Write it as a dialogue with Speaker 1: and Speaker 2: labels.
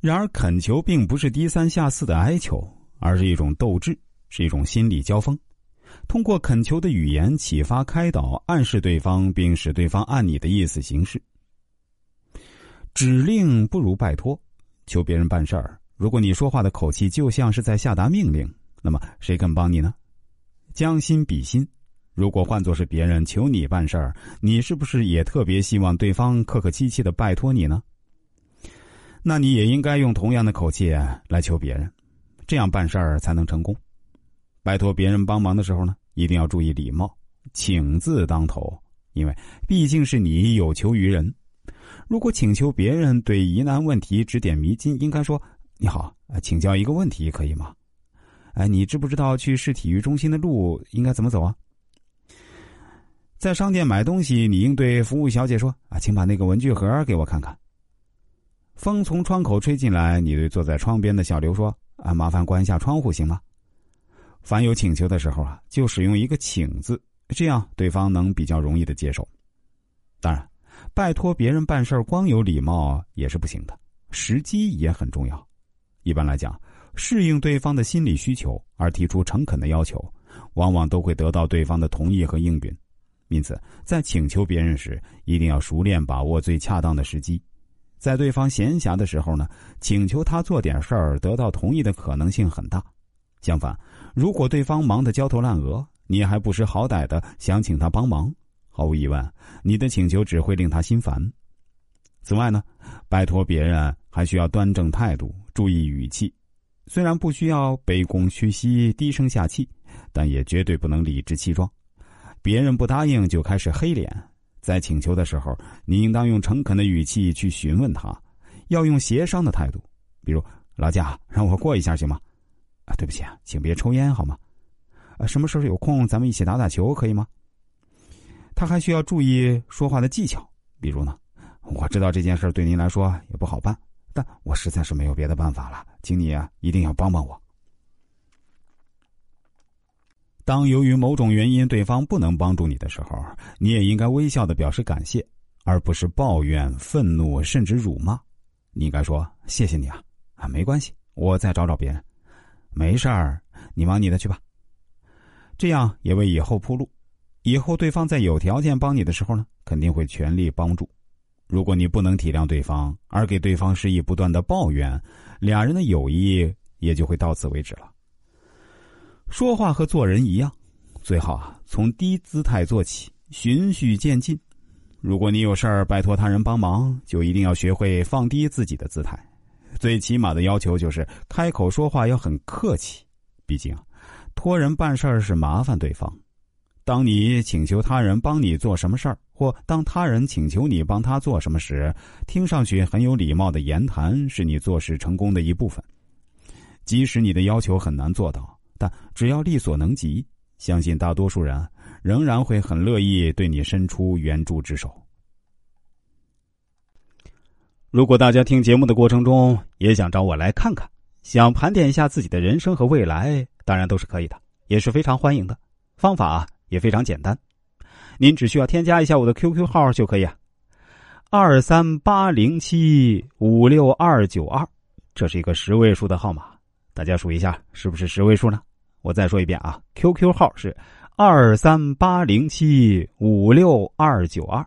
Speaker 1: 然而，恳求并不是低三下四的哀求，而是一种斗志，是一种心理交锋。通过恳求的语言启发、开导、暗示对方，并使对方按你的意思行事。指令不如拜托，求别人办事儿。如果你说话的口气就像是在下达命令，那么谁肯帮你呢？将心比心，如果换作是别人求你办事儿，你是不是也特别希望对方客客气气的拜托你呢？那你也应该用同样的口气来求别人，这样办事儿才能成功。拜托别人帮忙的时候呢，一定要注意礼貌，请字当头，因为毕竟是你有求于人。如果请求别人对疑难问题指点迷津，应该说：“你好，请教一个问题，可以吗？”哎，你知不知道去市体育中心的路应该怎么走啊？在商店买东西，你应对服务小姐说：“啊，请把那个文具盒给我看看。”风从窗口吹进来，你对坐在窗边的小刘说：“啊，麻烦关一下窗户，行吗？”凡有请求的时候啊，就使用一个“请”字，这样对方能比较容易的接受。当然，拜托别人办事光有礼貌也是不行的，时机也很重要。一般来讲，适应对方的心理需求而提出诚恳的要求，往往都会得到对方的同意和应允。因此，在请求别人时，一定要熟练把握最恰当的时机。在对方闲暇的时候呢，请求他做点事儿，得到同意的可能性很大。相反，如果对方忙得焦头烂额，你还不识好歹的想请他帮忙，毫无疑问，你的请求只会令他心烦。此外呢，拜托别人还需要端正态度，注意语气。虽然不需要卑躬屈膝、低声下气，但也绝对不能理直气壮。别人不答应就开始黑脸。在请求的时候，你应当用诚恳的语气去询问他，要用协商的态度，比如“老贾，让我过一下行吗？”啊，对不起啊，请别抽烟好吗？啊，什么时候有空咱们一起打打球可以吗？他还需要注意说话的技巧，比如呢，我知道这件事对您来说也不好办，但我实在是没有别的办法了，请你啊一定要帮帮我。当由于某种原因对方不能帮助你的时候，你也应该微笑的表示感谢，而不是抱怨、愤怒甚至辱骂。你应该说：“谢谢你啊，啊，没关系，我再找找别人，没事儿，你忙你的去吧。”这样也为以后铺路。以后对方在有条件帮你的时候呢，肯定会全力帮助。如果你不能体谅对方，而给对方施以不断的抱怨，俩人的友谊也就会到此为止了。说话和做人一样，最好啊从低姿态做起，循序渐进。如果你有事儿拜托他人帮忙，就一定要学会放低自己的姿态。最起码的要求就是开口说话要很客气。毕竟，托人办事儿是麻烦对方。当你请求他人帮你做什么事儿，或当他人请求你帮他做什么时，听上去很有礼貌的言谈是你做事成功的一部分。即使你的要求很难做到。但只要力所能及，相信大多数人仍然会很乐意对你伸出援助之手。如果大家听节目的过程中也想找我来看看，想盘点一下自己的人生和未来，当然都是可以的，也是非常欢迎的。方法也非常简单，您只需要添加一下我的 QQ 号就可以啊，二三八零七五六二九二，这是一个十位数的号码，大家数一下是不是十位数呢？我再说一遍啊，QQ 号是二三八零七五六二九二。